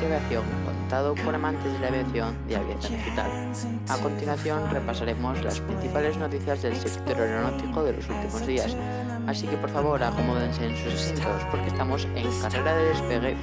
de aviación contado por amantes de la aviación de Aviación Digital. A continuación repasaremos las principales noticias del sector aeronáutico de los últimos días, así que por favor acomódense en sus asientos porque estamos en carrera de despegue.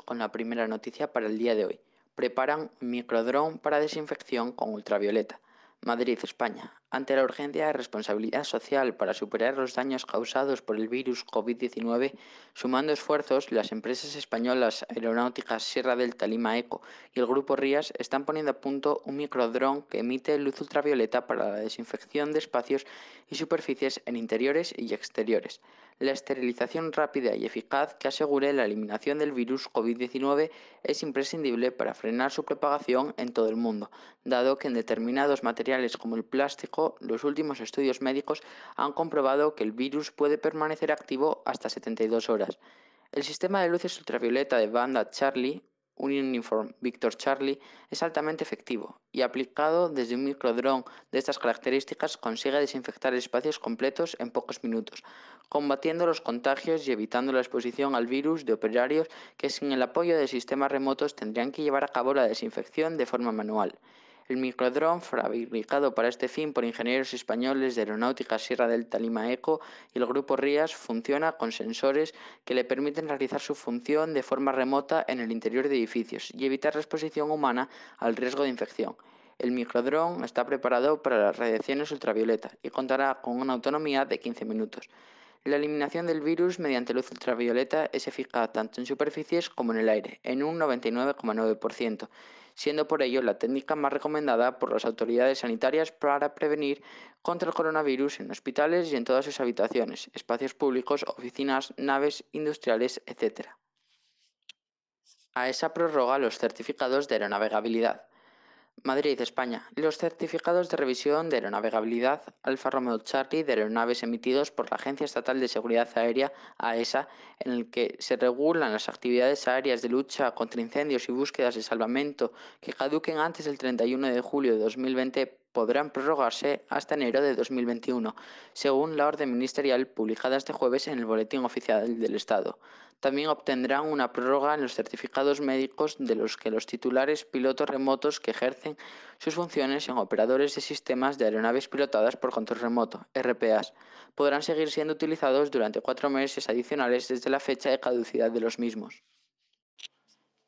Con la primera noticia para el día de hoy. Preparan microdrón para desinfección con ultravioleta. Madrid, España. Ante la urgencia de responsabilidad social para superar los daños causados por el virus COVID-19, sumando esfuerzos, las empresas españolas aeronáuticas Sierra Delta Lima Eco y el Grupo Rías están poniendo a punto un microdrón que emite luz ultravioleta para la desinfección de espacios y superficies en interiores y exteriores. La esterilización rápida y eficaz que asegure la eliminación del virus COVID-19 es imprescindible para frenar su propagación en todo el mundo, dado que en determinados materiales como el plástico, los últimos estudios médicos han comprobado que el virus puede permanecer activo hasta 72 horas. El sistema de luces ultravioleta de banda Charlie un Uniform Victor Charlie es altamente efectivo y aplicado desde un microdrón de estas características consigue desinfectar espacios completos en pocos minutos, combatiendo los contagios y evitando la exposición al virus de operarios que sin el apoyo de sistemas remotos tendrían que llevar a cabo la desinfección de forma manual. El microdrón, fabricado para este fin por ingenieros españoles de Aeronáutica Sierra Delta Lima Eco y el Grupo Rías, funciona con sensores que le permiten realizar su función de forma remota en el interior de edificios y evitar la exposición humana al riesgo de infección. El microdrón está preparado para las radiaciones ultravioleta y contará con una autonomía de 15 minutos. La eliminación del virus mediante luz ultravioleta es eficaz tanto en superficies como en el aire, en un 99,9%, siendo por ello la técnica más recomendada por las autoridades sanitarias para prevenir contra el coronavirus en hospitales y en todas sus habitaciones, espacios públicos, oficinas, naves industriales, etc. AESA prorroga los certificados de aeronavegabilidad. Madrid, España. Los certificados de revisión de aeronavegabilidad Alfa Romeo Charlie de aeronaves emitidos por la Agencia Estatal de Seguridad Aérea, AESA, en el que se regulan las actividades aéreas de lucha contra incendios y búsquedas de salvamento que caduquen antes del 31 de julio de 2020 podrán prorrogarse hasta enero de 2021, según la orden ministerial publicada este jueves en el Boletín Oficial del Estado. También obtendrán una prórroga en los certificados médicos de los que los titulares pilotos remotos que ejercen sus funciones en operadores de sistemas de aeronaves pilotadas por control remoto, RPAs, podrán seguir siendo utilizados durante cuatro meses adicionales desde la fecha de caducidad de los mismos.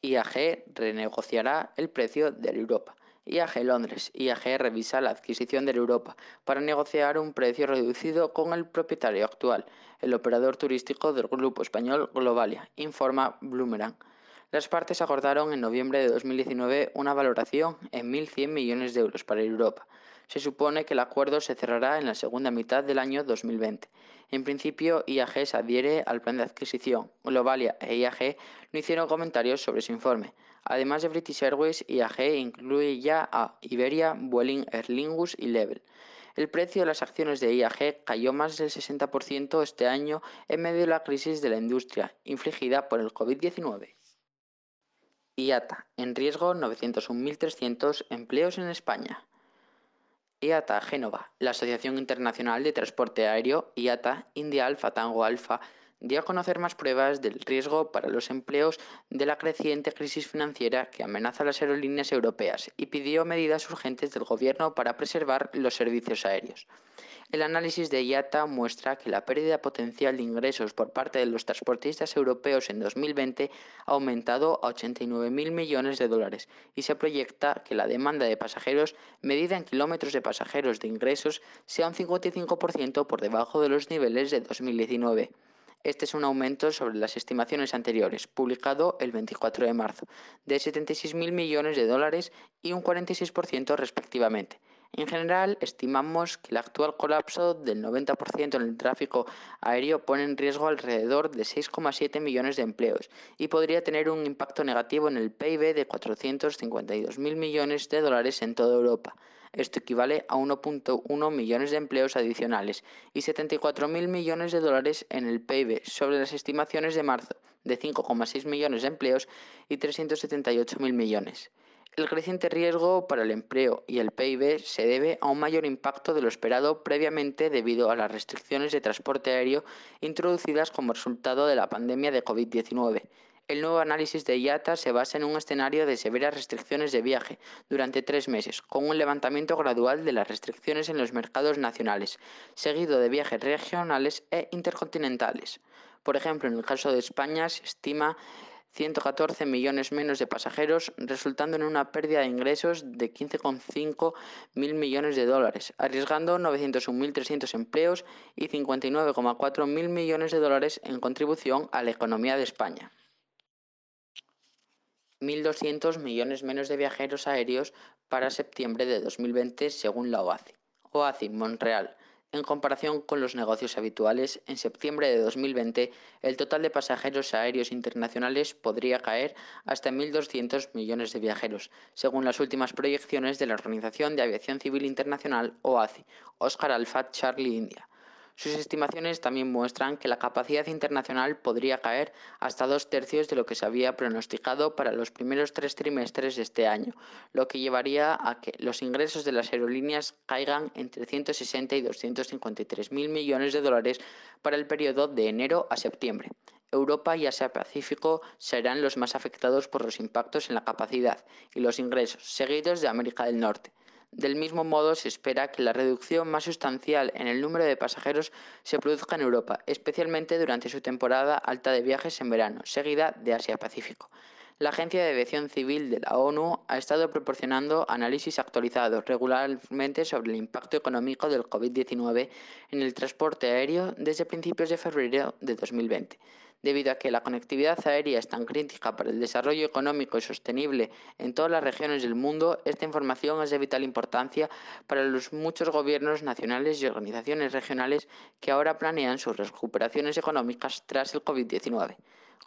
IAG renegociará el precio de Europa. IAG Londres. IAG revisa la adquisición de Europa para negociar un precio reducido con el propietario actual, el operador turístico del grupo español Globalia, informa Bloomerang. Las partes acordaron en noviembre de 2019 una valoración en 1.100 millones de euros para Europa. Se supone que el acuerdo se cerrará en la segunda mitad del año 2020. En principio, IAG se adhiere al plan de adquisición. Globalia e IAG no hicieron comentarios sobre su informe. Además de British Airways, IAG incluye ya a Iberia, Vueling, Aer Lingus y Level. El precio de las acciones de IAG cayó más del 60% este año en medio de la crisis de la industria infligida por el COVID-19. IATA, en riesgo 901.300 empleos en España. IATA Génova, la Asociación Internacional de Transporte Aéreo, IATA India Alfa Tango Alfa, dio a conocer más pruebas del riesgo para los empleos de la creciente crisis financiera que amenaza a las aerolíneas europeas y pidió medidas urgentes del Gobierno para preservar los servicios aéreos. El análisis de IATA muestra que la pérdida potencial de ingresos por parte de los transportistas europeos en 2020 ha aumentado a 89.000 millones de dólares y se proyecta que la demanda de pasajeros medida en kilómetros de pasajeros de ingresos sea un 55% por debajo de los niveles de 2019. Este es un aumento sobre las estimaciones anteriores, publicado el 24 de marzo, de 76.000 millones de dólares y un 46% respectivamente. En general, estimamos que el actual colapso del 90% en el tráfico aéreo pone en riesgo alrededor de 6,7 millones de empleos y podría tener un impacto negativo en el PIB de 452.000 millones de dólares en toda Europa. Esto equivale a 1.1 millones de empleos adicionales y 74.000 millones de dólares en el PIB sobre las estimaciones de marzo de 5,6 millones de empleos y 378.000 millones. El creciente riesgo para el empleo y el PIB se debe a un mayor impacto de lo esperado previamente debido a las restricciones de transporte aéreo introducidas como resultado de la pandemia de COVID-19. El nuevo análisis de IATA se basa en un escenario de severas restricciones de viaje durante tres meses, con un levantamiento gradual de las restricciones en los mercados nacionales, seguido de viajes regionales e intercontinentales. Por ejemplo, en el caso de España se estima 114 millones menos de pasajeros, resultando en una pérdida de ingresos de 15,5 mil millones de dólares, arriesgando 901.300 empleos y 59,4 mil millones de dólares en contribución a la economía de España. 1.200 millones menos de viajeros aéreos para septiembre de 2020 según la OACI. OACI, Montreal. En comparación con los negocios habituales, en septiembre de 2020 el total de pasajeros aéreos internacionales podría caer hasta 1.200 millones de viajeros, según las últimas proyecciones de la Organización de Aviación Civil Internacional OACI, Oscar Alpha Charlie India. Sus estimaciones también muestran que la capacidad internacional podría caer hasta dos tercios de lo que se había pronosticado para los primeros tres trimestres de este año, lo que llevaría a que los ingresos de las aerolíneas caigan entre 160 y 253 mil millones de dólares para el periodo de enero a septiembre. Europa y Asia-Pacífico serán los más afectados por los impactos en la capacidad y los ingresos, seguidos de América del Norte. Del mismo modo, se espera que la reducción más sustancial en el número de pasajeros se produzca en Europa, especialmente durante su temporada alta de viajes en verano, seguida de Asia-Pacífico. La Agencia de Aviación Civil de la ONU ha estado proporcionando análisis actualizados regularmente sobre el impacto económico del COVID-19 en el transporte aéreo desde principios de febrero de 2020 debido a que la conectividad aérea es tan crítica para el desarrollo económico y sostenible en todas las regiones del mundo, esta información es de vital importancia para los muchos gobiernos nacionales y organizaciones regionales que ahora planean sus recuperaciones económicas tras el COVID-19.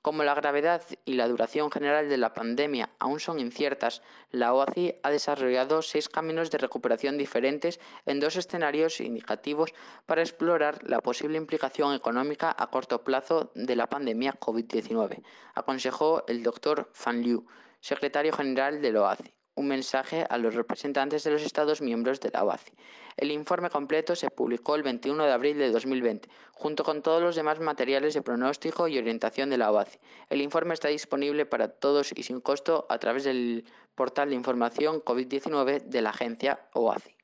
Como la gravedad y la duración general de la pandemia aún son inciertas, la OACI ha desarrollado seis caminos de recuperación diferentes en dos escenarios indicativos para explorar la posible implicación económica a corto plazo de la pandemia COVID-19, aconsejó el doctor Fan Liu, secretario general de la OACI un mensaje a los representantes de los Estados miembros de la OACI. El informe completo se publicó el 21 de abril de 2020, junto con todos los demás materiales de pronóstico y orientación de la OACI. El informe está disponible para todos y sin costo a través del portal de información COVID-19 de la agencia OACI.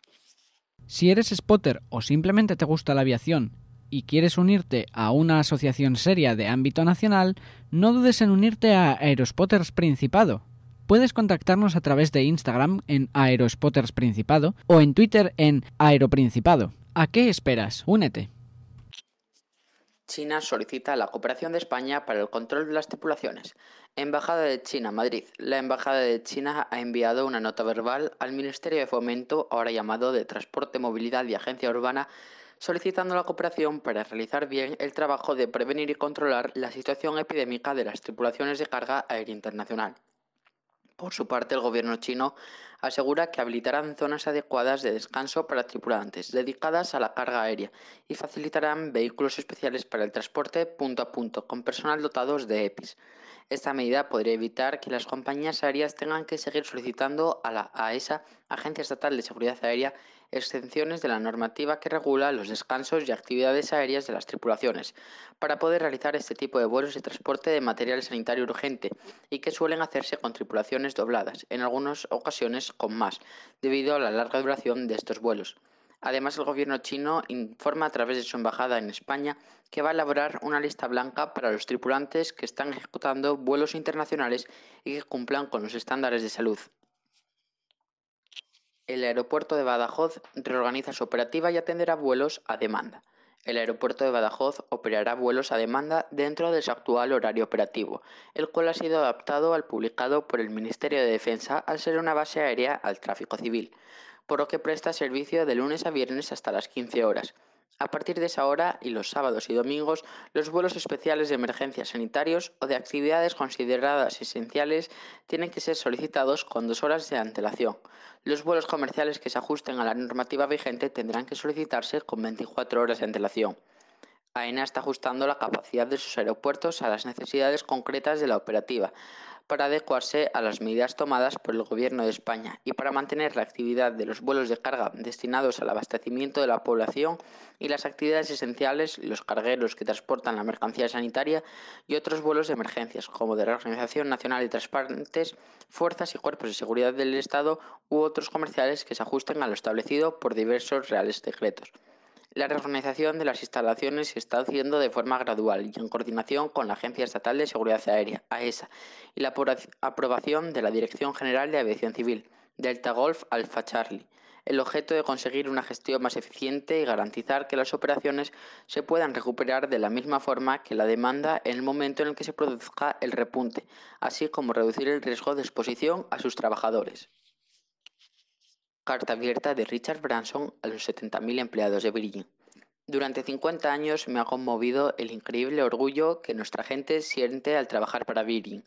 Si eres spotter o simplemente te gusta la aviación y quieres unirte a una asociación seria de ámbito nacional, no dudes en unirte a Aerospotters Principado Puedes contactarnos a través de Instagram en Aerospotters Principado o en Twitter en Aeroprincipado. ¿A qué esperas? Únete. China solicita la cooperación de España para el control de las tripulaciones. Embajada de China, Madrid. La Embajada de China ha enviado una nota verbal al Ministerio de Fomento, ahora llamado de Transporte, Movilidad y Agencia Urbana, solicitando la cooperación para realizar bien el trabajo de prevenir y controlar la situación epidémica de las tripulaciones de carga aérea internacional. Por su parte, el gobierno chino asegura que habilitarán zonas adecuadas de descanso para tripulantes dedicadas a la carga aérea y facilitarán vehículos especiales para el transporte punto a punto con personal dotados de EPIs. Esta medida podría evitar que las compañías aéreas tengan que seguir solicitando a la AESA, Agencia Estatal de Seguridad Aérea, exenciones de la normativa que regula los descansos y actividades aéreas de las tripulaciones, para poder realizar este tipo de vuelos de transporte de material sanitario urgente y que suelen hacerse con tripulaciones dobladas, en algunas ocasiones con más, debido a la larga duración de estos vuelos. Además, el gobierno chino informa a través de su embajada en España que va a elaborar una lista blanca para los tripulantes que están ejecutando vuelos internacionales y que cumplan con los estándares de salud. El aeropuerto de Badajoz reorganiza su operativa y atenderá vuelos a demanda. El aeropuerto de Badajoz operará vuelos a demanda dentro de su actual horario operativo, el cual ha sido adaptado al publicado por el Ministerio de Defensa al ser una base aérea al tráfico civil, por lo que presta servicio de lunes a viernes hasta las 15 horas. A partir de esa hora y los sábados y domingos, los vuelos especiales de emergencias sanitarios o de actividades consideradas esenciales tienen que ser solicitados con dos horas de antelación. Los vuelos comerciales que se ajusten a la normativa vigente tendrán que solicitarse con 24 horas de antelación. AENA está ajustando la capacidad de sus aeropuertos a las necesidades concretas de la operativa, para adecuarse a las medidas tomadas por el Gobierno de España y para mantener la actividad de los vuelos de carga destinados al abastecimiento de la población y las actividades esenciales, los cargueros que transportan la mercancía sanitaria y otros vuelos de emergencias, como de la Organización Nacional de Transportes, fuerzas y cuerpos de seguridad del Estado u otros comerciales que se ajusten a lo establecido por diversos reales decretos. La reorganización de las instalaciones se está haciendo de forma gradual y en coordinación con la Agencia Estatal de Seguridad Aérea, AESA, y la aprobación de la Dirección General de Aviación Civil, Delta Golf Alpha Charlie, el objeto de conseguir una gestión más eficiente y garantizar que las operaciones se puedan recuperar de la misma forma que la demanda en el momento en el que se produzca el repunte, así como reducir el riesgo de exposición a sus trabajadores. Carta abierta de Richard Branson a los 70.000 empleados de Virgin. Durante 50 años me ha conmovido el increíble orgullo que nuestra gente siente al trabajar para Virgin.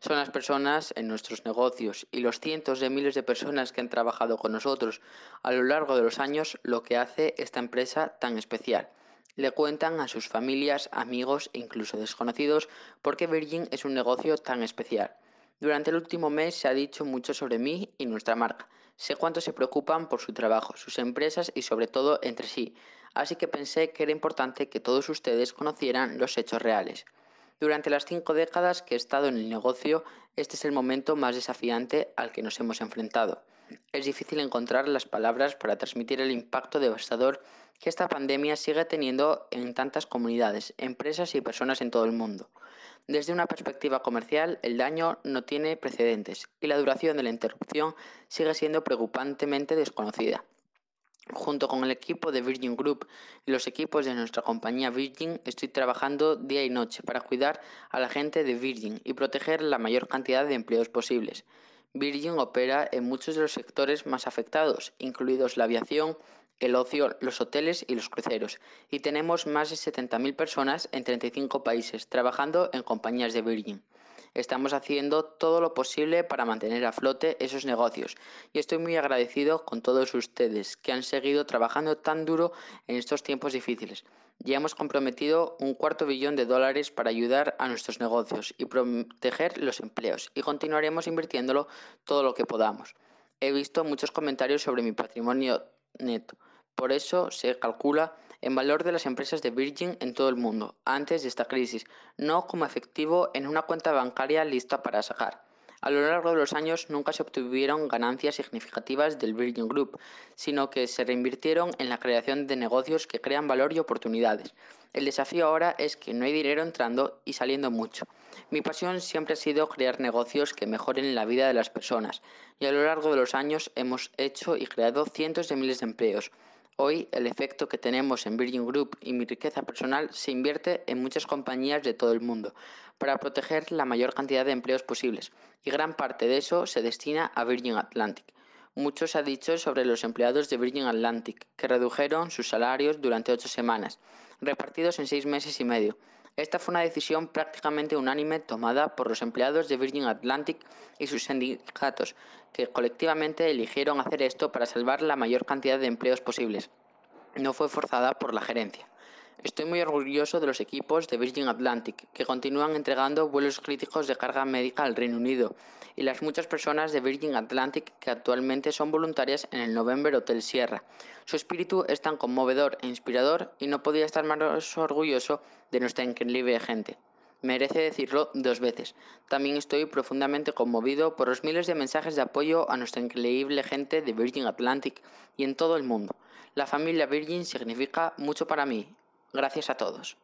Son las personas en nuestros negocios y los cientos de miles de personas que han trabajado con nosotros a lo largo de los años lo que hace esta empresa tan especial. Le cuentan a sus familias, amigos e incluso desconocidos por qué Virgin es un negocio tan especial. Durante el último mes se ha dicho mucho sobre mí y nuestra marca. Sé cuánto se preocupan por su trabajo, sus empresas y sobre todo entre sí, así que pensé que era importante que todos ustedes conocieran los hechos reales. Durante las cinco décadas que he estado en el negocio, este es el momento más desafiante al que nos hemos enfrentado. Es difícil encontrar las palabras para transmitir el impacto devastador que esta pandemia sigue teniendo en tantas comunidades, empresas y personas en todo el mundo. Desde una perspectiva comercial, el daño no tiene precedentes y la duración de la interrupción sigue siendo preocupantemente desconocida. Junto con el equipo de Virgin Group y los equipos de nuestra compañía Virgin, estoy trabajando día y noche para cuidar a la gente de Virgin y proteger la mayor cantidad de empleos posibles. Virgin opera en muchos de los sectores más afectados, incluidos la aviación, el ocio, los hoteles y los cruceros, y tenemos más de 70.000 personas en 35 países trabajando en compañías de Virgin. Estamos haciendo todo lo posible para mantener a flote esos negocios y estoy muy agradecido con todos ustedes que han seguido trabajando tan duro en estos tiempos difíciles. Ya hemos comprometido un cuarto billón de dólares para ayudar a nuestros negocios y proteger los empleos y continuaremos invirtiéndolo todo lo que podamos. He visto muchos comentarios sobre mi patrimonio neto. Por eso se calcula en valor de las empresas de Virgin en todo el mundo, antes de esta crisis, no como efectivo en una cuenta bancaria lista para sacar. A lo largo de los años nunca se obtuvieron ganancias significativas del Virgin Group, sino que se reinvirtieron en la creación de negocios que crean valor y oportunidades. El desafío ahora es que no hay dinero entrando y saliendo mucho. Mi pasión siempre ha sido crear negocios que mejoren la vida de las personas, y a lo largo de los años hemos hecho y creado cientos de miles de empleos. Hoy el efecto que tenemos en Virgin Group y mi riqueza personal se invierte en muchas compañías de todo el mundo para proteger la mayor cantidad de empleos posibles y gran parte de eso se destina a Virgin Atlantic. Mucho se ha dicho sobre los empleados de Virgin Atlantic, que redujeron sus salarios durante ocho semanas, repartidos en seis meses y medio. Esta fue una decisión prácticamente unánime tomada por los empleados de Virgin Atlantic y sus sindicatos, que colectivamente eligieron hacer esto para salvar la mayor cantidad de empleos posibles. No fue forzada por la gerencia. Estoy muy orgulloso de los equipos de Virgin Atlantic, que continúan entregando vuelos críticos de carga médica al Reino Unido, y las muchas personas de Virgin Atlantic que actualmente son voluntarias en el November Hotel Sierra. Su espíritu es tan conmovedor e inspirador y no podía estar más orgulloso de nuestra increíble gente. Merece decirlo dos veces. También estoy profundamente conmovido por los miles de mensajes de apoyo a nuestra increíble gente de Virgin Atlantic y en todo el mundo. La familia Virgin significa mucho para mí Gracias a todos.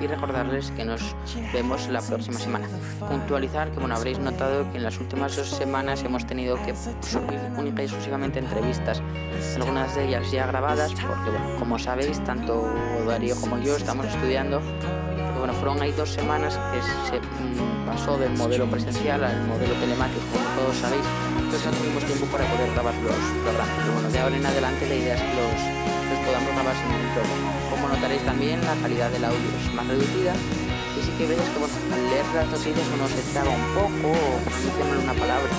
Y recordarles que nos vemos la próxima semana. Puntualizar que bueno, habréis notado que en las últimas dos semanas hemos tenido que subir única y exclusivamente entrevistas, algunas de ellas ya grabadas, porque bueno, como sabéis, tanto Darío como yo estamos estudiando bueno, fueron ahí dos semanas que se mm, pasó del modelo presencial al modelo telemático, como todos sabéis, entonces no tuvimos tiempo para poder grabar los programas. Pero bueno, de ahora en adelante la idea es que los, podamos grabar sin ningún problema. Como notaréis también, la calidad del audio es más reducida y sí que veis que al leer las noticias uno se traba un poco o pronuncia mal una palabra.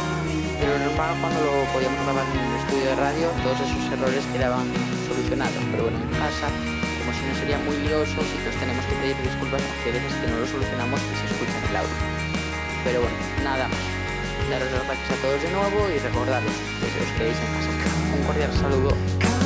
Pero normal cuando lo podíamos grabar en el estudio de radio, todos esos errores quedaban solucionados. Pero bueno, en casa como si no sería muy lioso y que os tenemos que pedir disculpas porque veces que no lo solucionamos y se escucha en el audio. Pero bueno, nada más. Daros las gracias a todos de nuevo y recordaros que si os queréis en casa. Un cordial saludo.